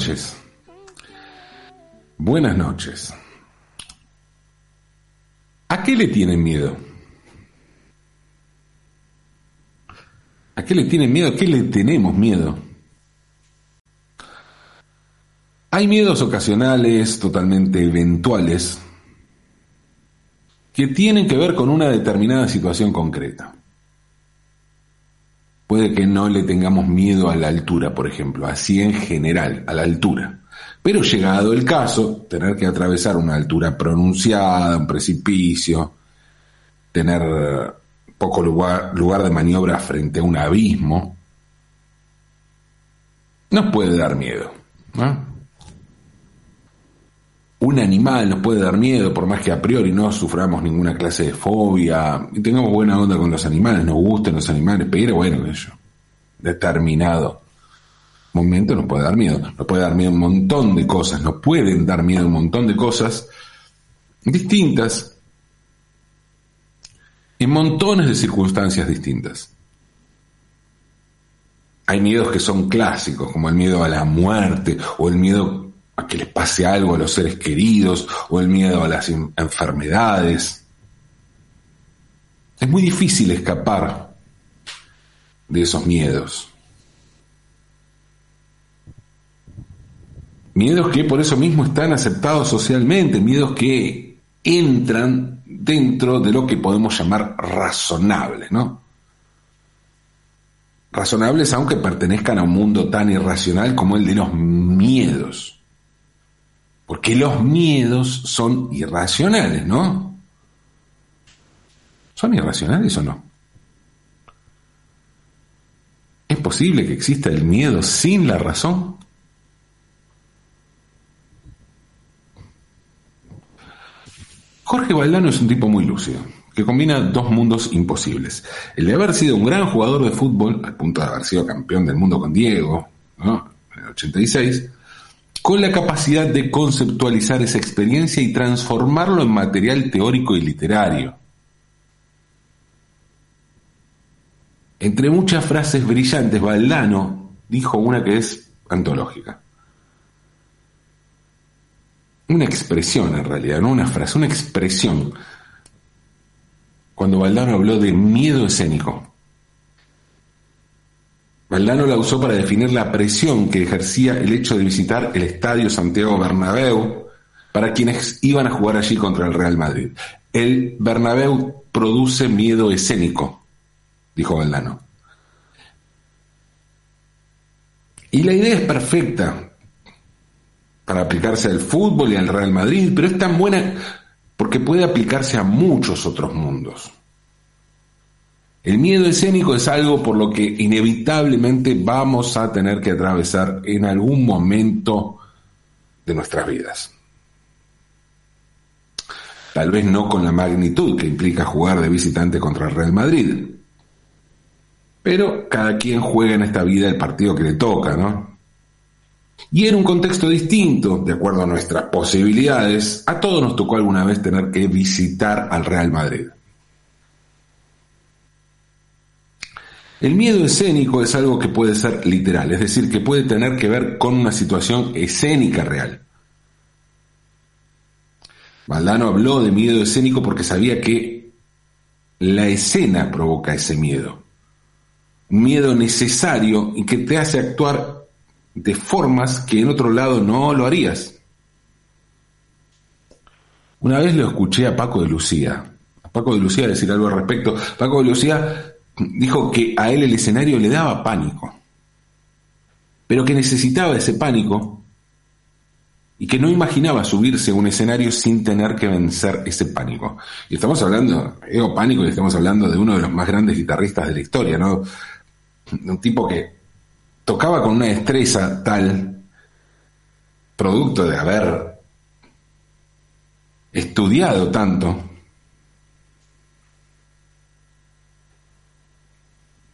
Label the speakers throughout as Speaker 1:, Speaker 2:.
Speaker 1: noches. Buenas noches. ¿A qué le tienen miedo? ¿A qué le tienen miedo? ¿A qué le tenemos miedo? Hay miedos ocasionales, totalmente eventuales, que tienen que ver con una determinada situación concreta. Puede que no le tengamos miedo a la altura, por ejemplo, así en general, a la altura. Pero llegado el caso, tener que atravesar una altura pronunciada, un precipicio, tener poco lugar, lugar de maniobra frente a un abismo, nos puede dar miedo. Un animal nos puede dar miedo, por más que a priori no suframos ninguna clase de fobia y tengamos buena onda con los animales, nos gusten los animales, pero bueno, eso, determinado momento nos puede dar miedo. Nos puede dar miedo un montón de cosas, nos pueden dar miedo un montón de cosas distintas en montones de circunstancias distintas. Hay miedos que son clásicos, como el miedo a la muerte o el miedo que les pase algo a los seres queridos o el miedo a las enfermedades. Es muy difícil escapar de esos miedos. Miedos que por eso mismo están aceptados socialmente, miedos que entran dentro de lo que podemos llamar razonables, ¿no? Razonables aunque pertenezcan a un mundo tan irracional como el de los miedos. Porque los miedos son irracionales, ¿no? ¿Son irracionales o no? ¿Es posible que exista el miedo sin la razón? Jorge Valdano es un tipo muy lúcido, que combina dos mundos imposibles. El de haber sido un gran jugador de fútbol, al punto de haber sido campeón del mundo con Diego, en el 86, con la capacidad de conceptualizar esa experiencia y transformarlo en material teórico y literario. Entre muchas frases brillantes, Valdano dijo una que es antológica. Una expresión en realidad, no una frase, una expresión. Cuando Valdano habló de miedo escénico. Valdano la usó para definir la presión que ejercía el hecho de visitar el Estadio Santiago Bernabéu para quienes iban a jugar allí contra el Real Madrid. El Bernabéu produce miedo escénico, dijo Valdano. Y la idea es perfecta para aplicarse al fútbol y al Real Madrid, pero es tan buena porque puede aplicarse a muchos otros mundos. El miedo escénico es algo por lo que inevitablemente vamos a tener que atravesar en algún momento de nuestras vidas. Tal vez no con la magnitud que implica jugar de visitante contra el Real Madrid. Pero cada quien juega en esta vida el partido que le toca, ¿no? Y en un contexto distinto, de acuerdo a nuestras posibilidades, a todos nos tocó alguna vez tener que visitar al Real Madrid. El miedo escénico es algo que puede ser literal, es decir, que puede tener que ver con una situación escénica real. Valdano habló de miedo escénico porque sabía que la escena provoca ese miedo. Miedo necesario y que te hace actuar de formas que en otro lado no lo harías. Una vez lo escuché a Paco de Lucía. A Paco de Lucía decir algo al respecto. Paco de Lucía dijo que a él el escenario le daba pánico, pero que necesitaba ese pánico y que no imaginaba subirse a un escenario sin tener que vencer ese pánico. Y estamos hablando, digo pánico, y estamos hablando de uno de los más grandes guitarristas de la historia, ¿no? Un tipo que tocaba con una destreza tal, producto de haber estudiado tanto,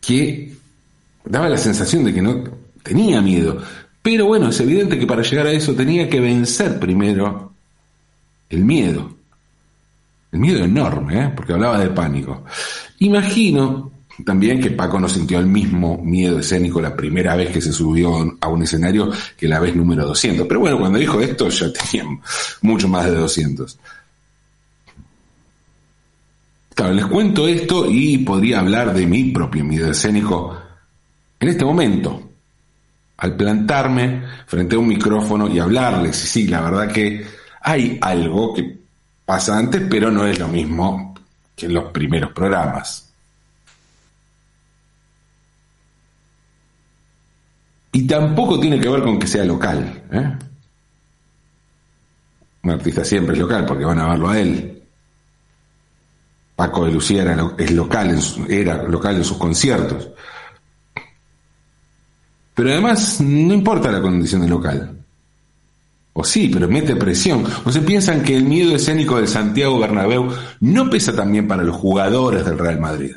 Speaker 1: que daba la sensación de que no tenía miedo. Pero bueno, es evidente que para llegar a eso tenía que vencer primero el miedo. El miedo enorme, ¿eh? porque hablaba de pánico. Imagino también que Paco no sintió el mismo miedo escénico la primera vez que se subió a un escenario que la vez número 200. Pero bueno, cuando dijo esto ya tenía mucho más de 200. Claro, les cuento esto y podría hablar de mi propio miedo escénico en este momento, al plantarme frente a un micrófono y hablarles. Y sí, la verdad que hay algo que pasa antes, pero no es lo mismo que en los primeros programas. Y tampoco tiene que ver con que sea local. ¿eh? Un artista siempre es local porque van a verlo a él. Paco de Lucía era, es local era local en sus conciertos. Pero además no importa la condición de local. O sí, pero mete presión. O se piensan que el miedo escénico del Santiago Bernabéu no pesa también para los jugadores del Real Madrid.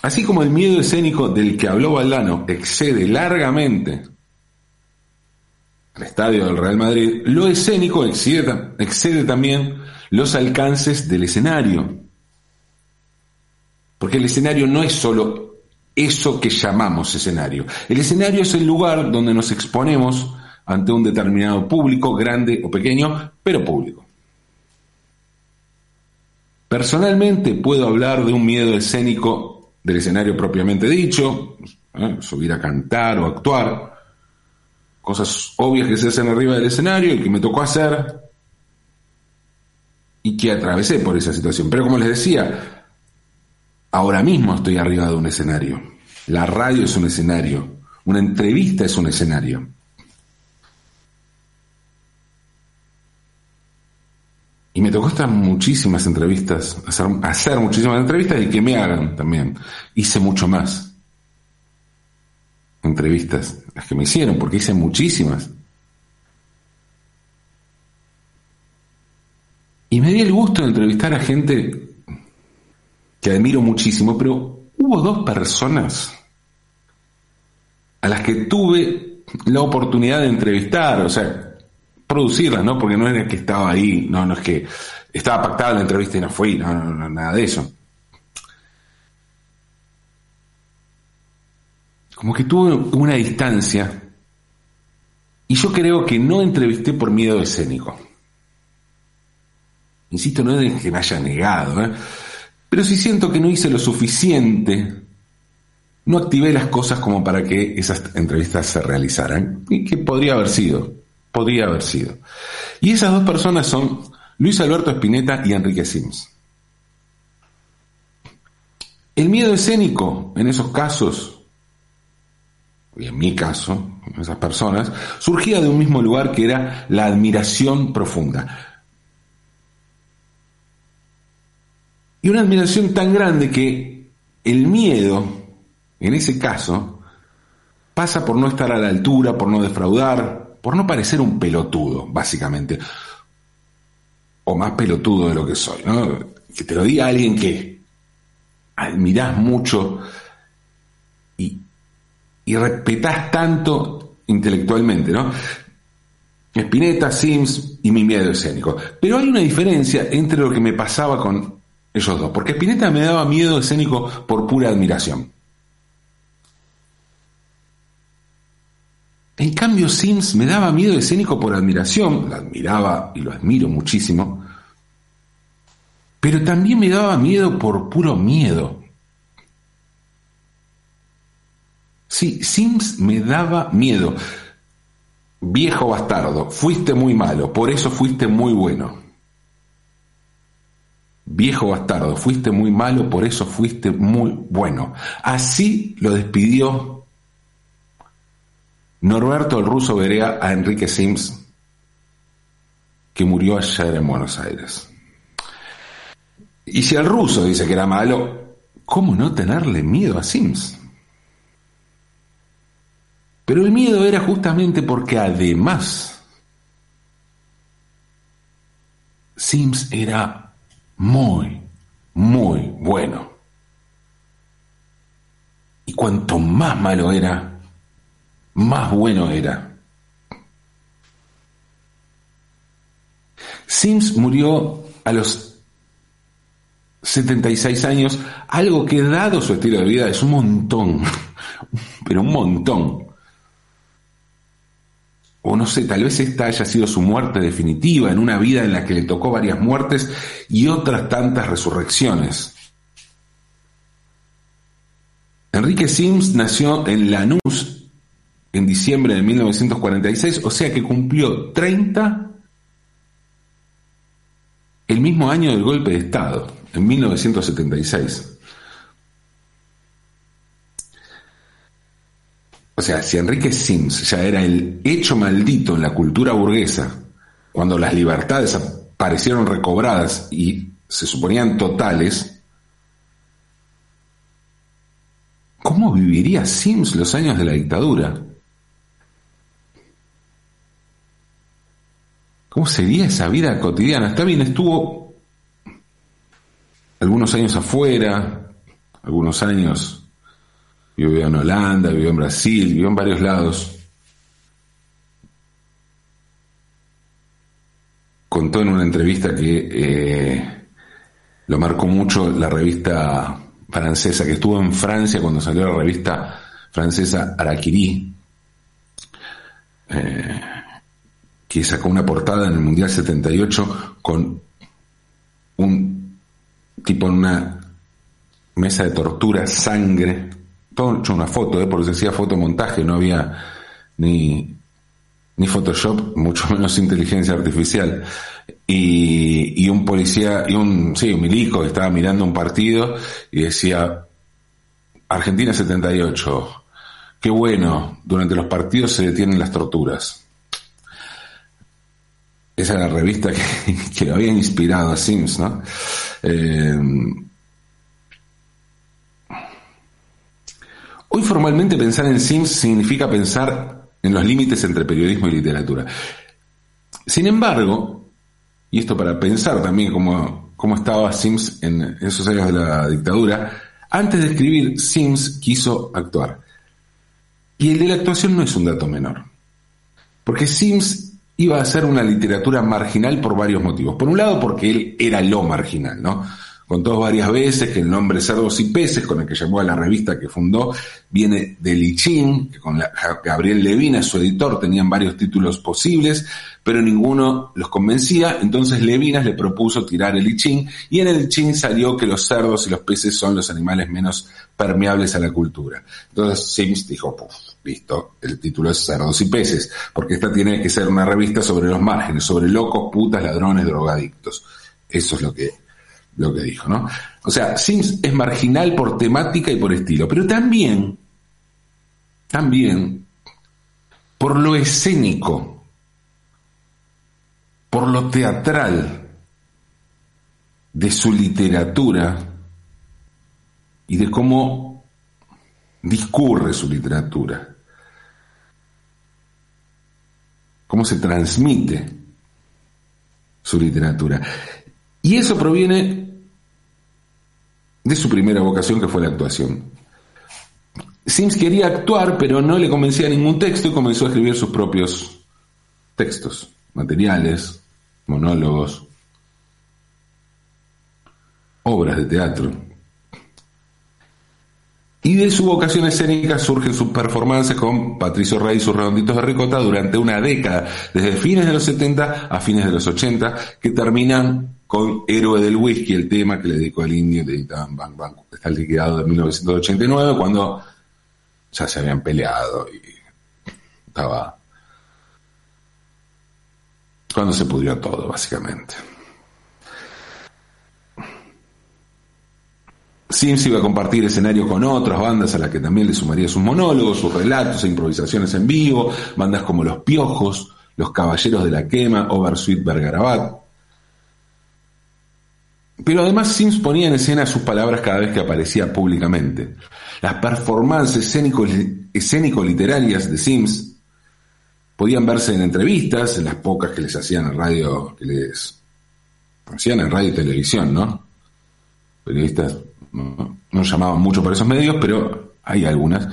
Speaker 1: Así como el miedo escénico del que habló Valdano excede largamente al estadio del Real Madrid, lo escénico excede, también los alcances del escenario. Porque el escenario no es solo eso que llamamos escenario. El escenario es el lugar donde nos exponemos ante un determinado público, grande o pequeño, pero público. Personalmente puedo hablar de un miedo escénico del escenario propiamente dicho, ¿eh? subir a cantar o actuar, cosas obvias que se hacen arriba del escenario y que me tocó hacer, y que atravesé por esa situación. Pero como les decía, ahora mismo estoy arriba de un escenario. La radio es un escenario. Una entrevista es un escenario. Y me tocó estar muchísimas entrevistas, hacer, hacer muchísimas entrevistas y que me hagan también. Hice mucho más entrevistas, las que me hicieron, porque hice muchísimas. Y me di el gusto de entrevistar a gente que admiro muchísimo, pero hubo dos personas a las que tuve la oportunidad de entrevistar, o sea, producirlas, ¿no? Porque no era que estaba ahí, no, no es que estaba pactada la entrevista y no fui, no, no, nada de eso. Como que tuve una distancia y yo creo que no entrevisté por miedo escénico. Insisto, no es que me haya negado, ¿eh? pero si siento que no hice lo suficiente, no activé las cosas como para que esas entrevistas se realizaran, y que podría haber sido, podría haber sido. Y esas dos personas son Luis Alberto Espineta y Enrique Sims. El miedo escénico en esos casos, y en mi caso, esas personas, surgía de un mismo lugar que era la admiración profunda. Y una admiración tan grande que el miedo, en ese caso, pasa por no estar a la altura, por no defraudar, por no parecer un pelotudo, básicamente. O más pelotudo de lo que soy, ¿no? Que te lo diga alguien que admirás mucho y, y respetás tanto intelectualmente, ¿no? Spinetta, Sims y mi miedo escénico. Pero hay una diferencia entre lo que me pasaba con ellos dos. Porque Spinetta me daba miedo escénico por pura admiración. En cambio, Sims me daba miedo escénico por admiración, lo admiraba y lo admiro muchísimo, pero también me daba miedo por puro miedo. Sí, Sims me daba miedo. Viejo bastardo, fuiste muy malo, por eso fuiste muy bueno. Viejo bastardo, fuiste muy malo, por eso fuiste muy bueno. Así lo despidió Norberto el ruso Berea a Enrique Sims, que murió ayer en Buenos Aires. Y si el ruso dice que era malo, ¿cómo no tenerle miedo a Sims? Pero el miedo era justamente porque además Sims era muy, muy bueno. Y cuanto más malo era, más bueno era. Sims murió a los 76 años, algo que dado su estilo de vida es un montón, pero un montón. O no sé, tal vez esta haya sido su muerte definitiva en una vida en la que le tocó varias muertes y otras tantas resurrecciones. Enrique Sims nació en Lanús en diciembre de 1946, o sea que cumplió 30 el mismo año del golpe de Estado, en 1976. O sea, si Enrique Sims ya era el hecho maldito en la cultura burguesa, cuando las libertades aparecieron recobradas y se suponían totales, ¿cómo viviría Sims los años de la dictadura? ¿Cómo sería esa vida cotidiana? Está bien, estuvo algunos años afuera, algunos años vivió en Holanda, vivió en Brasil, vivió en varios lados. Contó en una entrevista que eh, lo marcó mucho la revista francesa, que estuvo en Francia cuando salió la revista francesa Araquiri. Eh, que sacó una portada en el Mundial 78 con un tipo en una mesa de tortura, sangre, todo hecho una foto, ¿eh? porque se decía fotomontaje, no había ni, ni Photoshop, mucho menos inteligencia artificial. Y, un policía, y un, sí, un milico que estaba mirando un partido y decía, Argentina 78, qué bueno, durante los partidos se detienen las torturas. Esa era la revista que, lo había inspirado a Sims, ¿no? Eh, hoy formalmente pensar en Sims significa pensar en los límites entre periodismo y literatura. Sin embargo, y esto para pensar también cómo, cómo estaba Sims en esos años de la dictadura, antes de escribir, Sims quiso actuar. Y el de la actuación no es un dato menor. Porque Sims iba a ser una literatura marginal por varios motivos. Por un lado, porque él era lo marginal, ¿no? Contó varias veces que el nombre Cerdos y Peces, con el que llamó a la revista que fundó, viene de Lichín, que con Gabriel Levina, su editor, tenían varios títulos posibles, pero ninguno los convencía, entonces Levinas le propuso tirar el Lichín, y en el Lichín salió que los cerdos y los peces son los animales menos permeables a la cultura. Entonces Sims dijo, Puf, listo, el título es Cerdos y Peces, porque esta tiene que ser una revista sobre los márgenes, sobre locos, putas, ladrones, drogadictos. Eso es lo que lo que dijo, ¿no? O sea, Sims es marginal por temática y por estilo, pero también, también, por lo escénico, por lo teatral de su literatura y de cómo discurre su literatura, cómo se transmite su literatura. Y eso proviene de su primera vocación, que fue la actuación. Sims quería actuar, pero no le convencía ningún texto y comenzó a escribir sus propios textos, materiales, monólogos, obras de teatro. Y de su vocación escénica surgen sus performances con Patricio Rey y sus redonditos de ricota durante una década, desde fines de los 70 a fines de los 80, que terminan con Héroe del Whisky, el tema que le dedicó al indio, de Bang Bang, está liquidado de 1989, cuando ya se habían peleado y estaba... cuando se pudrió todo, básicamente. Sims iba a compartir escenario con otras bandas a las que también le sumaría sus monólogos, sus relatos e improvisaciones en vivo, bandas como Los Piojos, Los Caballeros de la Quema, Oversweet Bergarabat, pero además Sims ponía en escena sus palabras cada vez que aparecía públicamente. Las performances escénico-literarias de Sims podían verse en entrevistas, en las pocas que les hacían en radio, que les hacían en radio y televisión, ¿no? Periodistas no, no llamaban mucho para esos medios, pero hay algunas.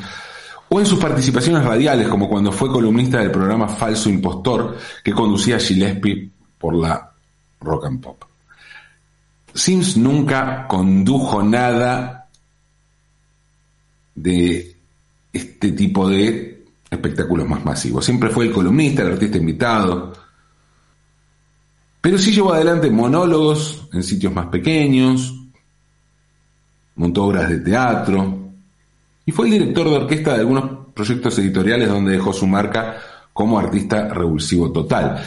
Speaker 1: O en sus participaciones radiales, como cuando fue columnista del programa Falso Impostor que conducía Gillespie por la Rock and Pop. Sims nunca condujo nada de este tipo de espectáculos más masivos. Siempre fue el columnista, el artista invitado. Pero sí llevó adelante monólogos en sitios más pequeños, montó obras de teatro y fue el director de orquesta de algunos proyectos editoriales donde dejó su marca como artista revulsivo total.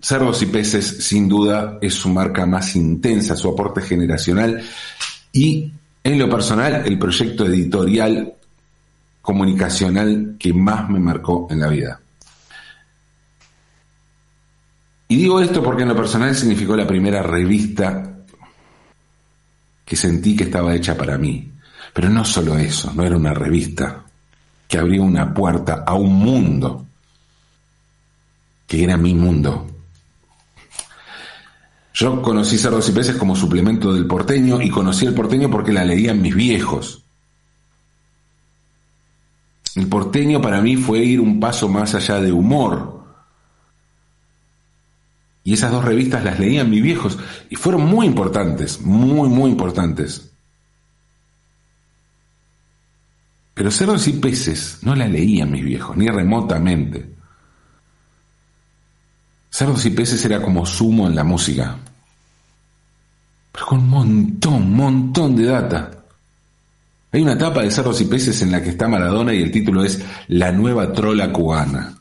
Speaker 1: Cerdos y Peces, sin duda, es su marca más intensa, su aporte generacional y, en lo personal, el proyecto editorial comunicacional que más me marcó en la vida. Y digo esto porque en lo personal significó la primera revista que sentí que estaba hecha para mí. Pero no solo eso, no era una revista que abría una puerta a un mundo que era mi mundo. Yo conocí Cerdos y Peces como suplemento del porteño y conocí el porteño porque la leían mis viejos. El porteño para mí fue ir un paso más allá de humor. Y esas dos revistas las leían mis viejos y fueron muy importantes, muy, muy importantes. Pero Cerdos y Peces no la leían mis viejos, ni remotamente. Cerdos y Peces era como sumo en la música con un montón, montón de data. Hay una tapa de cerros y peces en la que está Maradona y el título es La nueva trola cubana.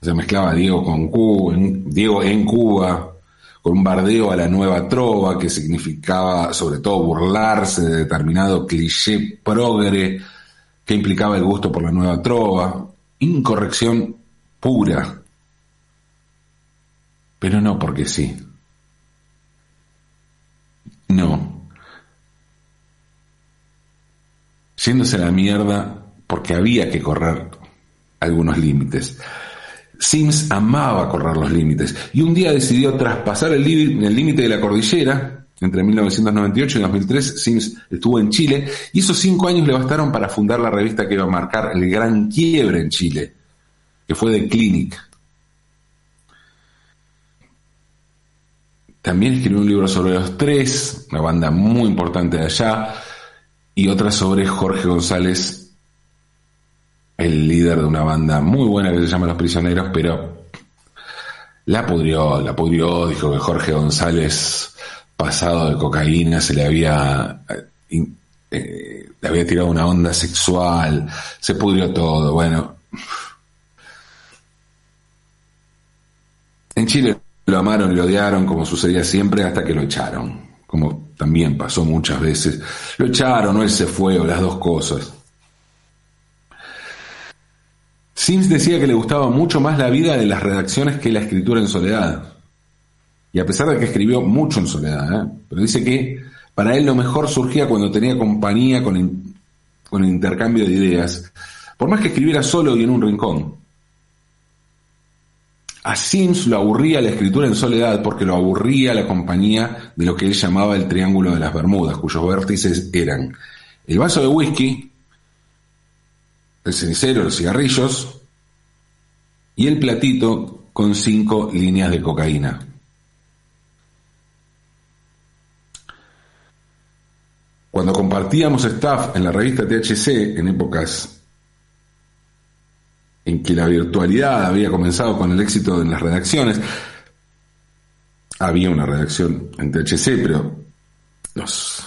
Speaker 1: O sea, mezclaba Diego con Cuba, Diego en Cuba, con un bardeo a la nueva trova, que significaba sobre todo burlarse de determinado cliché progre que implicaba el gusto por la nueva trova. Incorrección pura. Pero no porque sí. No. Yéndose a la mierda porque había que correr algunos límites. Sims amaba correr los límites y un día decidió traspasar el límite de la cordillera. Entre 1998 y 2003 Sims estuvo en Chile y esos cinco años le bastaron para fundar la revista que iba a marcar el gran quiebre en Chile, que fue The Clinic, También escribió un libro sobre los tres, una banda muy importante de allá, y otra sobre Jorge González, el líder de una banda muy buena que se llama Los Prisioneros, pero la pudrió, la pudrió, dijo que Jorge González, pasado de cocaína, se le había, eh, eh, le había tirado una onda sexual, se pudrió todo, bueno. En Chile lo amaron y lo odiaron, como sucedía siempre, hasta que lo echaron, como también pasó muchas veces. Lo echaron o él se fue, o las dos cosas. Sims decía que le gustaba mucho más la vida de las redacciones que la escritura en soledad. Y a pesar de que escribió mucho en soledad, ¿eh? pero dice que para él lo mejor surgía cuando tenía compañía con, con el intercambio de ideas, por más que escribiera solo y en un rincón. A Sims lo aburría la escritura en soledad porque lo aburría la compañía de lo que él llamaba el Triángulo de las Bermudas, cuyos vértices eran el vaso de whisky, el cenicero, los cigarrillos y el platito con cinco líneas de cocaína. Cuando compartíamos staff en la revista THC en épocas en que la virtualidad había comenzado con el éxito en las redacciones. Había una redacción en THC, pero los,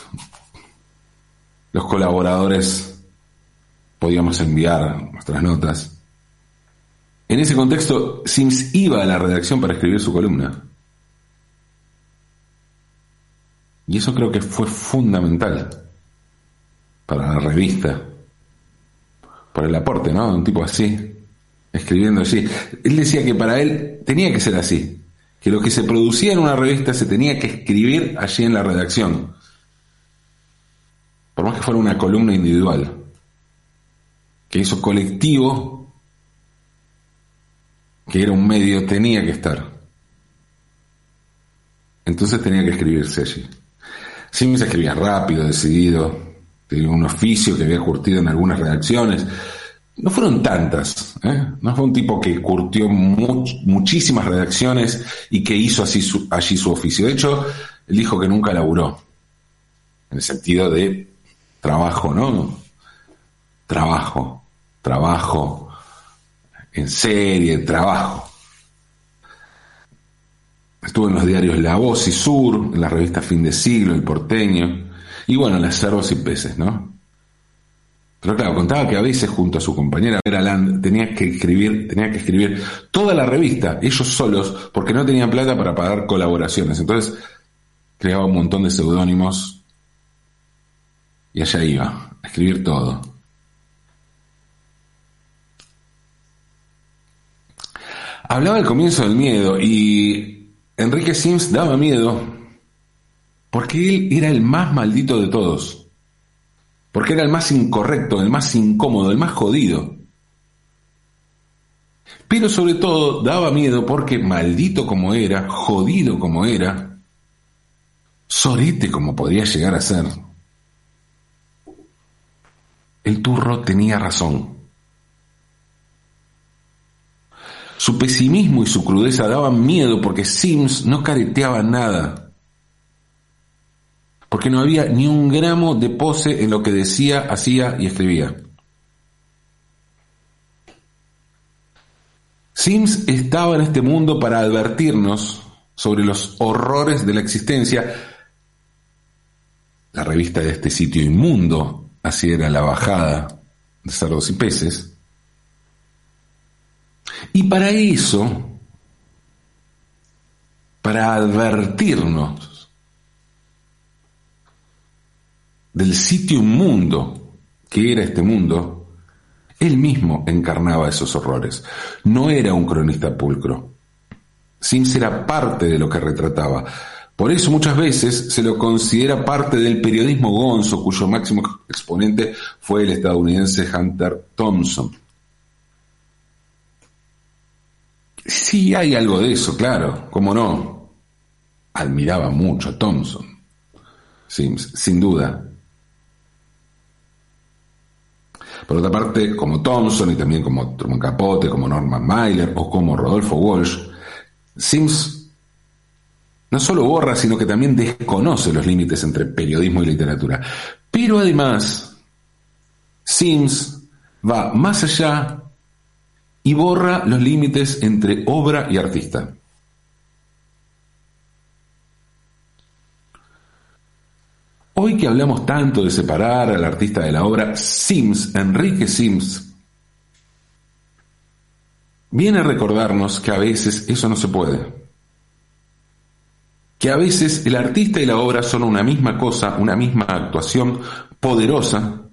Speaker 1: los colaboradores podíamos enviar nuestras notas. En ese contexto, Sims iba a la redacción para escribir su columna. Y eso creo que fue fundamental para la revista, por el aporte, ¿no? Un tipo así, escribiendo así. Él decía que para él tenía que ser así, que lo que se producía en una revista se tenía que escribir allí en la redacción, por más que fuera una columna individual, que eso colectivo, que era un medio, tenía que estar. Entonces tenía que escribirse allí. Sims escribía rápido, decidido, tenía un oficio que había curtido en algunas redacciones, no fueron tantas, ¿eh? no fue un tipo que curtió muchísimas redacciones y que hizo así allí su oficio. De hecho, Él dijo que nunca laburó, en el sentido de trabajo, ¿no? Trabajo, trabajo, en serie, trabajo. Estuvo en los diarios La Voz y Sur, en la revista Fin de Siglo, El Porteño, y bueno, en las Cervos y Peces, ¿no? Pero claro, contaba que a veces junto a su compañera Vera Land tenía que escribir, tenía que escribir toda la revista, ellos solos, porque no tenían plata para pagar colaboraciones. Entonces creaba un montón de seudónimos y allá iba, a escribir todo. Hablaba del comienzo del miedo y Enrique Sims daba miedo porque él era el más maldito de todos porque era el más incorrecto, el más incómodo, el más jodido. Pero sobre todo daba miedo porque maldito como era, jodido como era, sorete como podría llegar a ser, el turro tenía razón. Su pesimismo y su crudeza daban miedo porque Sims no careteaba nada porque no había ni un gramo de pose en lo que decía, hacía y escribía. Sims estaba en este mundo para advertirnos sobre los horrores de la existencia. La revista de este sitio inmundo, así era la bajada de cerdos y peces. Y para eso, para advertirnos del sitio inmundo que era este mundo, él mismo encarnaba esos horrores. No era un cronista pulcro. Sims era parte de lo que retrataba. Por eso muchas veces se lo considera parte del periodismo gonzo, cuyo máximo exponente fue el estadounidense Hunter Thompson. Sí hay algo de eso, claro, cómo no. Admiraba mucho a Thompson. Sims, sin duda. Por otra parte, como Thompson y también como Truman Capote, como Norman Mailer o como Rodolfo Walsh, Sims no solo borra, sino que también desconoce los límites entre periodismo y literatura. Pero además, Sims va más allá y borra los límites entre obra y artista. Hoy que hablamos tanto de separar al artista de la obra, Sims, Enrique Sims, viene a recordarnos que a veces eso no se puede. Que a veces el artista y la obra son una misma cosa, una misma actuación poderosa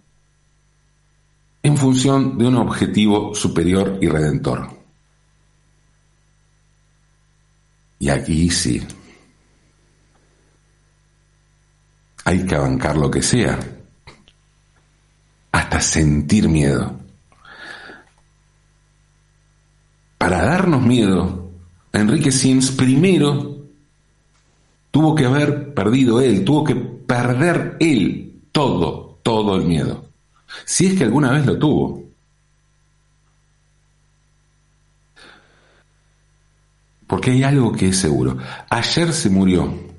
Speaker 1: en función de un objetivo superior y redentor. Y aquí sí. Hay que bancar lo que sea, hasta sentir miedo. Para darnos miedo, Enrique Sims primero tuvo que haber perdido él, tuvo que perder él todo, todo el miedo. Si es que alguna vez lo tuvo. Porque hay algo que es seguro. Ayer se murió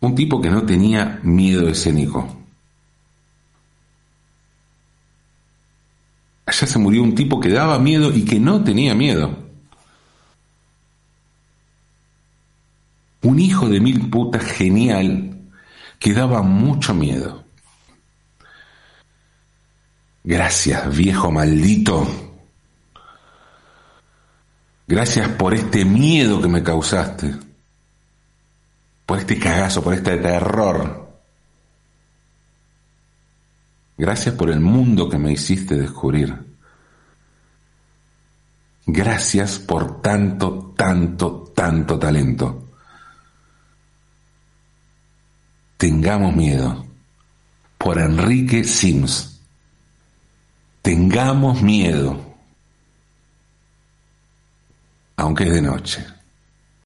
Speaker 1: Un tipo que no tenía miedo escénico. Allá se murió un tipo que daba miedo y que no tenía miedo. Un hijo de mil putas genial que daba mucho miedo. Gracias, viejo maldito. Gracias por este miedo que me causaste por este cagazo, por este terror. Gracias por el mundo que me hiciste descubrir. Gracias por tanto, tanto, tanto talento. Tengamos miedo. Por Enrique Sims. Tengamos miedo. Aunque es de noche.